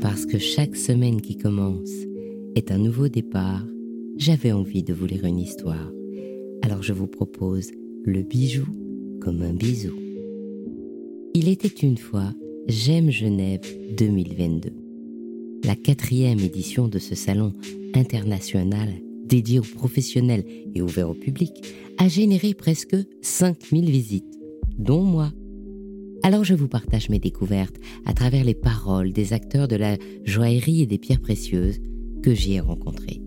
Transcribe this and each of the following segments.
Parce que chaque semaine qui commence est un nouveau départ, j'avais envie de vous lire une histoire. Alors je vous propose le bijou comme un bisou. Il était une fois J'aime Genève 2022, la quatrième édition de ce salon international dédié aux professionnels et ouvert au public a généré presque 5000 visites, dont moi. Alors je vous partage mes découvertes à travers les paroles des acteurs de la joaillerie et des pierres précieuses que j'y ai rencontrés.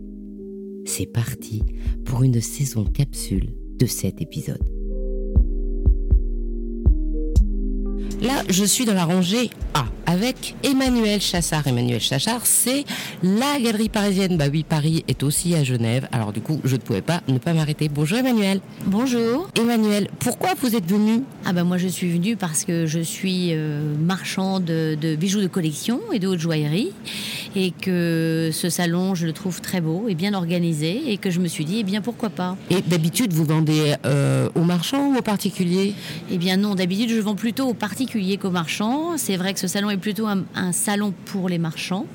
C'est parti pour une saison capsule de cet épisode. Là, je suis dans la rangée A avec Emmanuel Chassard. Emmanuel Chassard, c'est la galerie parisienne. Bah oui, Paris est aussi à Genève. Alors du coup, je ne pouvais pas ne pas m'arrêter. Bonjour Emmanuel. Bonjour. Emmanuel, pourquoi vous êtes venu? Ah ben moi je suis venue parce que je suis euh, marchand de, de bijoux de collection et de haute joaillerie et que ce salon, je le trouve très beau et bien organisé et que je me suis dit, eh bien pourquoi pas. Et d'habitude, vous vendez euh, aux marchands ou aux particuliers? Eh bien non, d'habitude, je vends plutôt aux particuliers qu'aux marchands. C'est vrai que ce salon est plutôt un, un salon pour les marchands.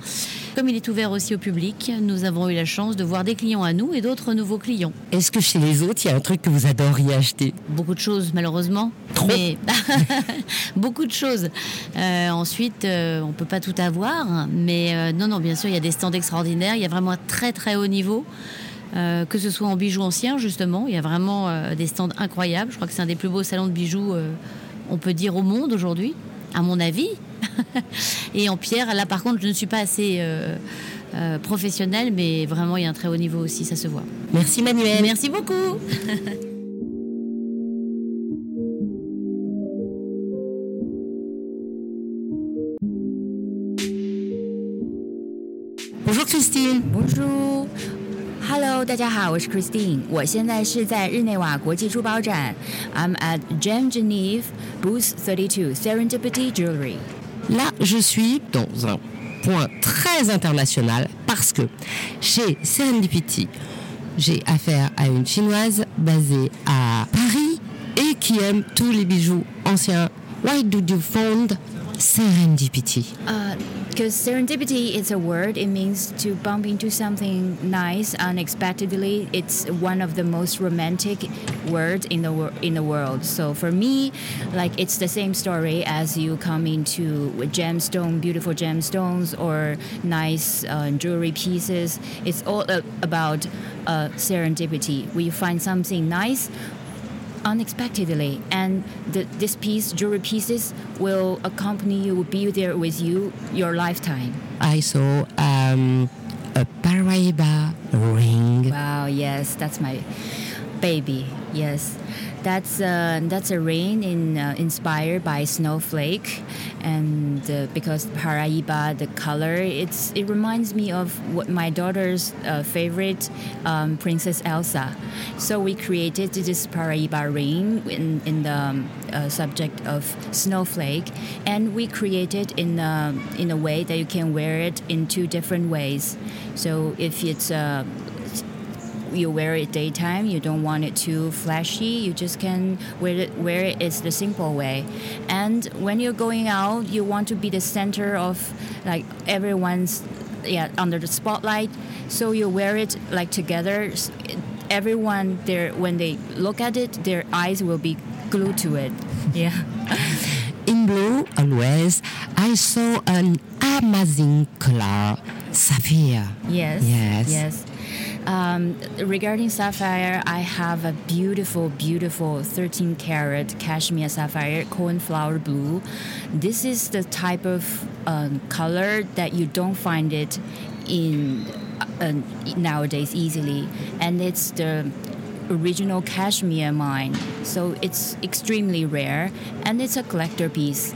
Comme il est ouvert aussi au public, nous avons eu la chance de voir des clients à nous et d'autres nouveaux clients. Est-ce que chez les autres, il y a un truc que vous adoriez acheter? Beaucoup de choses, malheureusement. Trop? Mais beaucoup de choses. Euh, ensuite, euh, on peut pas tout avoir, mais euh, non, non, bien sûr, il y a des stands extraordinaires. Il y a vraiment un très très haut niveau. Euh, que ce soit en bijoux anciens, justement, il y a vraiment euh, des stands incroyables. Je crois que c'est un des plus beaux salons de bijoux, euh, on peut dire, au monde aujourd'hui, à mon avis. Et en pierre, là par contre, je ne suis pas assez euh, euh, professionnelle, mais vraiment, il y a un très haut niveau aussi, ça se voit. Merci Manuel. Merci beaucoup. Bonjour Christine. Bonjour。Hello，大家好，我是 Christine，我现在是在日内瓦国际珠宝展，I'm at Gem Genève Booth 32 Serendipity Jewelry。 Là, je suis dans un point très international parce que chez Serendipity, j'ai affaire à une chinoise basée à Paris et qui aime tous les bijoux anciens. Why did you found Serendipity? Because serendipity is a word, it means to bump into something nice unexpectedly. It's one of the most romantic words in the in the world. So for me, like it's the same story as you come into gemstone, beautiful gemstones or nice uh, jewelry pieces. It's all uh, about uh, serendipity. We find something nice unexpectedly and the, this piece jewelry pieces will accompany you will be there with you your lifetime I saw um, a Paraiba ring. wow yes that's my baby. Yes. That's uh, that's a ring in, uh, inspired by snowflake and uh, because paraiba the color it's it reminds me of what my daughter's uh, favorite um, princess elsa. So we created this paraiba ring in, in the um, uh, subject of snowflake and we created in a, in a way that you can wear it in two different ways. So if it's uh, you wear it daytime you don't want it too flashy you just can wear it wear it's the simple way and when you're going out you want to be the center of like everyone's yeah under the spotlight so you wear it like together everyone there when they look at it their eyes will be glued to it yeah In blue, always, I saw an amazing color, sapphire. Yes. Yes. Yes. Um, regarding sapphire, I have a beautiful, beautiful 13 karat cashmere sapphire, cornflower blue. This is the type of um, color that you don't find it in uh, nowadays easily, and it's the original cashmere mine. So it's extremely rare, and it's a collector piece.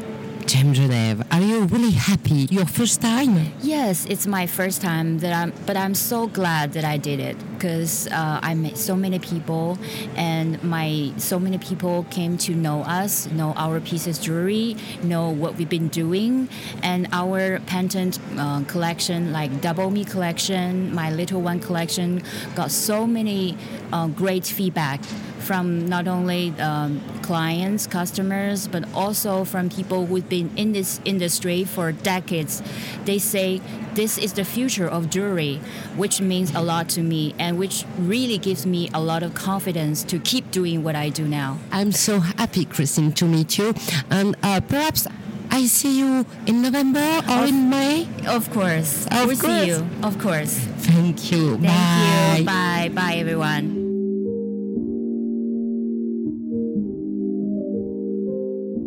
Genève, are you really happy? Your first time? Yes, it's my first time that I'm, but I'm so glad that I did it. Because uh, I met so many people, and my so many people came to know us, know our pieces jewelry, know what we've been doing, and our pendant uh, collection, like Double Me collection, my Little One collection, got so many uh, great feedback from not only um, clients, customers, but also from people who've been in this industry for decades. They say this is the future of jewelry, which means a lot to me and which really gives me a lot of confidence to keep doing what I do now. I'm so happy, Christine, to meet you. And uh, perhaps I see you in November or Of- in May. Of course. Of we'll course. see you. Of course. Thank you. Thank Bye. you. Bye. Bye, everyone.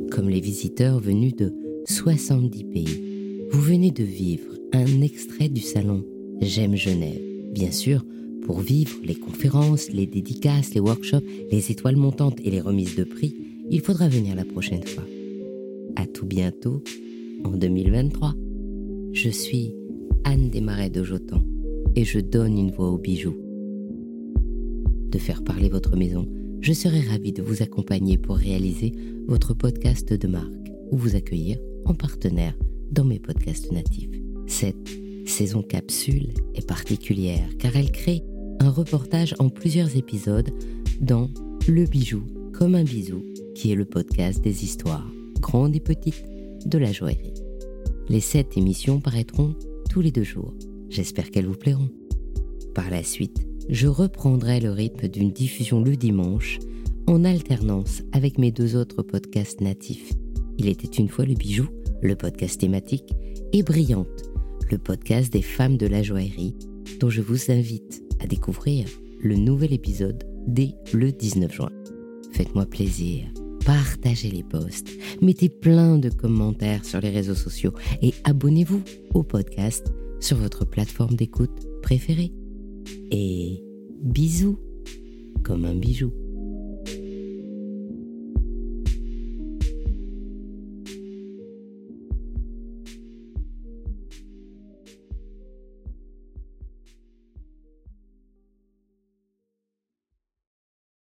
Comme les visiteurs venus de 70 pays, vous venez de vivre un extrait du salon J'aime Genève. Bien sûr, pour vivre les conférences, les dédicaces, les workshops, les étoiles montantes et les remises de prix, il faudra venir la prochaine fois. À tout bientôt en 2023. Je suis Anne Desmarais de Jotan et je donne une voix aux bijoux. De faire parler votre maison, je serai ravie de vous accompagner pour réaliser votre podcast de marque ou vous accueillir en partenaire dans mes podcasts natifs. Cette saison capsule est particulière car elle crée un reportage en plusieurs épisodes dans Le bijou comme un bisou qui est le podcast des histoires, grandes et petites, de la joaillerie. Les sept émissions paraîtront tous les deux jours. J'espère qu'elles vous plairont. Par la suite, je reprendrai le rythme d'une diffusion le dimanche en alternance avec mes deux autres podcasts natifs. Il était une fois le bijou, le podcast thématique, et Brillante, le podcast des femmes de la joaillerie, dont je vous invite à découvrir le nouvel épisode dès le 19 juin. Faites-moi plaisir, partagez les posts, mettez plein de commentaires sur les réseaux sociaux et abonnez-vous au podcast sur votre plateforme d'écoute préférée. Et bisous comme un bijou.